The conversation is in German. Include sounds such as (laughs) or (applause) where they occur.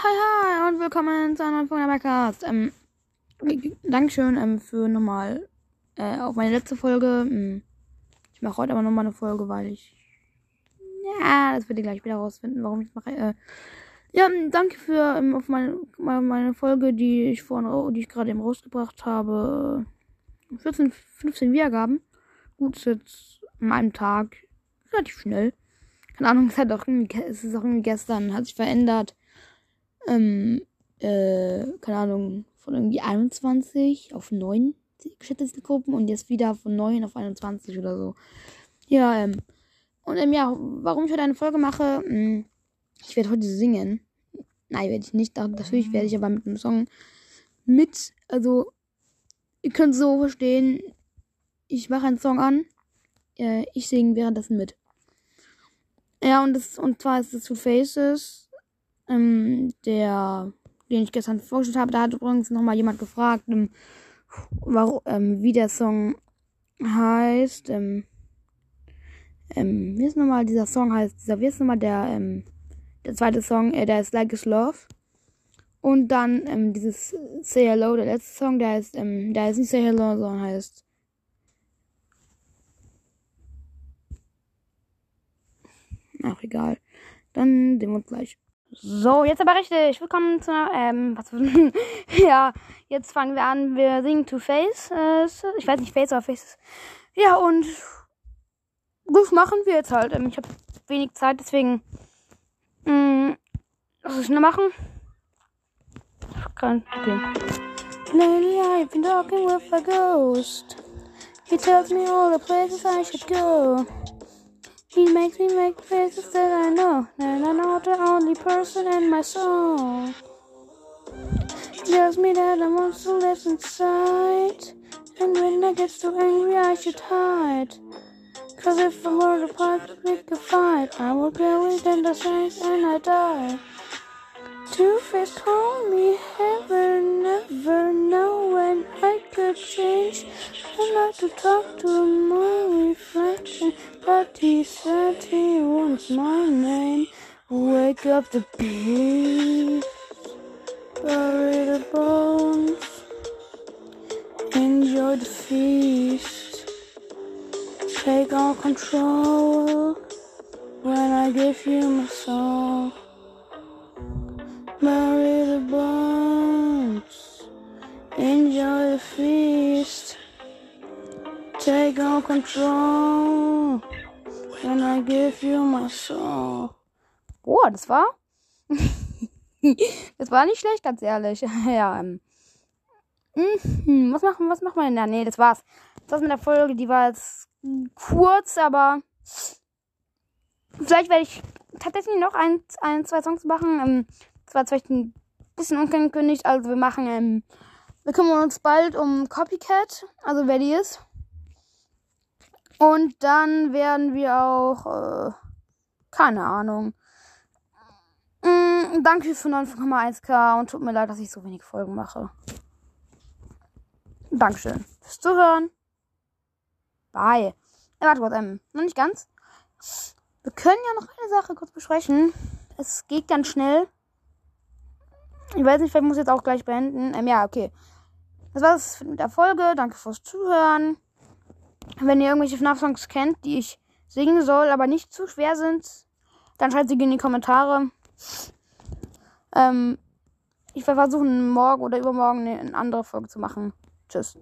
hi, hi und willkommen zu einer neuen Folge der Podcast. Ähm, Dankeschön ähm, für nochmal äh, auf meine letzte Folge. Ähm, ich mache heute aber nochmal eine Folge, weil ich. Ja, das werdet ihr gleich wieder rausfinden, warum ich mache. Äh, ja, ähm, danke für ähm, auf meine, meine Folge, die ich vorhin, die ich gerade eben rausgebracht habe. 14, 15 Wiedergaben. Gut, ist jetzt an einem Tag relativ schnell. Keine Ahnung, es, hat auch es ist auch irgendwie gestern, hat sich verändert. Ähm, äh, keine Ahnung, von irgendwie 21 auf 9 geschätzte Gruppen und jetzt wieder von 9 auf 21 oder so. Ja, ähm. Und ähm, ja, warum ich heute eine Folge mache, mh, hm, ich werde heute singen. Nein, werde ich nicht. Natürlich werde ich aber mit einem Song mit, also, ihr könnt so verstehen, ich mache einen Song an, äh, ich singe währenddessen mit. Ja, und, das, und zwar ist es Two Faces, ähm, der, den ich gestern vorgestellt habe. Da hat übrigens nochmal jemand gefragt, ähm, warum, ähm, wie der Song heißt. Ähm, ähm, wie ist nochmal dieser Song heißt? Dieser, wie ist nochmal der, ähm, der zweite Song, äh, der ist Like is Love. Und dann ähm, dieses Say Hello, der letzte Song, der heißt, ähm, der heißt nicht Say Hello, sondern heißt Ach, egal. Dann sehen wir uns gleich. So, jetzt aber richtig. Willkommen zu einer, ähm, (laughs) was Ja, jetzt fangen wir an. Wir singen To Face. Ich weiß nicht, Face oder Faces. Ja, und das machen wir jetzt halt. Ähm, ich habe wenig Zeit, deswegen, mh, mm, was ich schnell machen? Kann, okay. Lately I've been talking with a ghost. He tells me all the places I should go. Makes me make faces that I know, and I'm not the only person in my soul. Tells me that a monster lives inside, and when I get so angry, I should hide. Cause if I were to part, we could fight, I would go within the saints and I die. Two-Face call me heaven, never know when I could change. I like to talk to my reflection, he said he wants my name. Wake up the beast, bury the bones, enjoy the feast, take all control when I give you my soul. Bury the bones. Enjoy the feast. Take all control. When I give you my soul. Boah, das war. (laughs) das war nicht schlecht, ganz ehrlich. (laughs) ja, ähm. Mhm, was machen, was machen wir denn da? Nee, das war's. Das war's mit der Folge. Die war jetzt kurz, aber. Vielleicht werde ich tatsächlich noch ein, ein zwei Songs machen. Ähm, das war vielleicht ein bisschen ungekündigt. Also wir machen, ähm, wir kümmern uns bald um Copycat, also wer die ist. Und dann werden wir auch, äh, keine Ahnung. Mm, danke für 9,1k und tut mir leid, dass ich so wenig Folgen mache. Dankeschön fürs Zuhören. Bye. Äh, warte kurz, ähm, noch nicht ganz. Wir können ja noch eine Sache kurz besprechen. Es geht ganz schnell. Ich weiß nicht, vielleicht muss ich jetzt auch gleich beenden. Ähm, ja, okay. Das war's mit der Folge. Danke fürs Zuhören. Wenn ihr irgendwelche FNAF-Songs kennt, die ich singen soll, aber nicht zu schwer sind, dann schreibt sie in die Kommentare. Ähm, ich werde versuchen, morgen oder übermorgen eine andere Folge zu machen. Tschüss.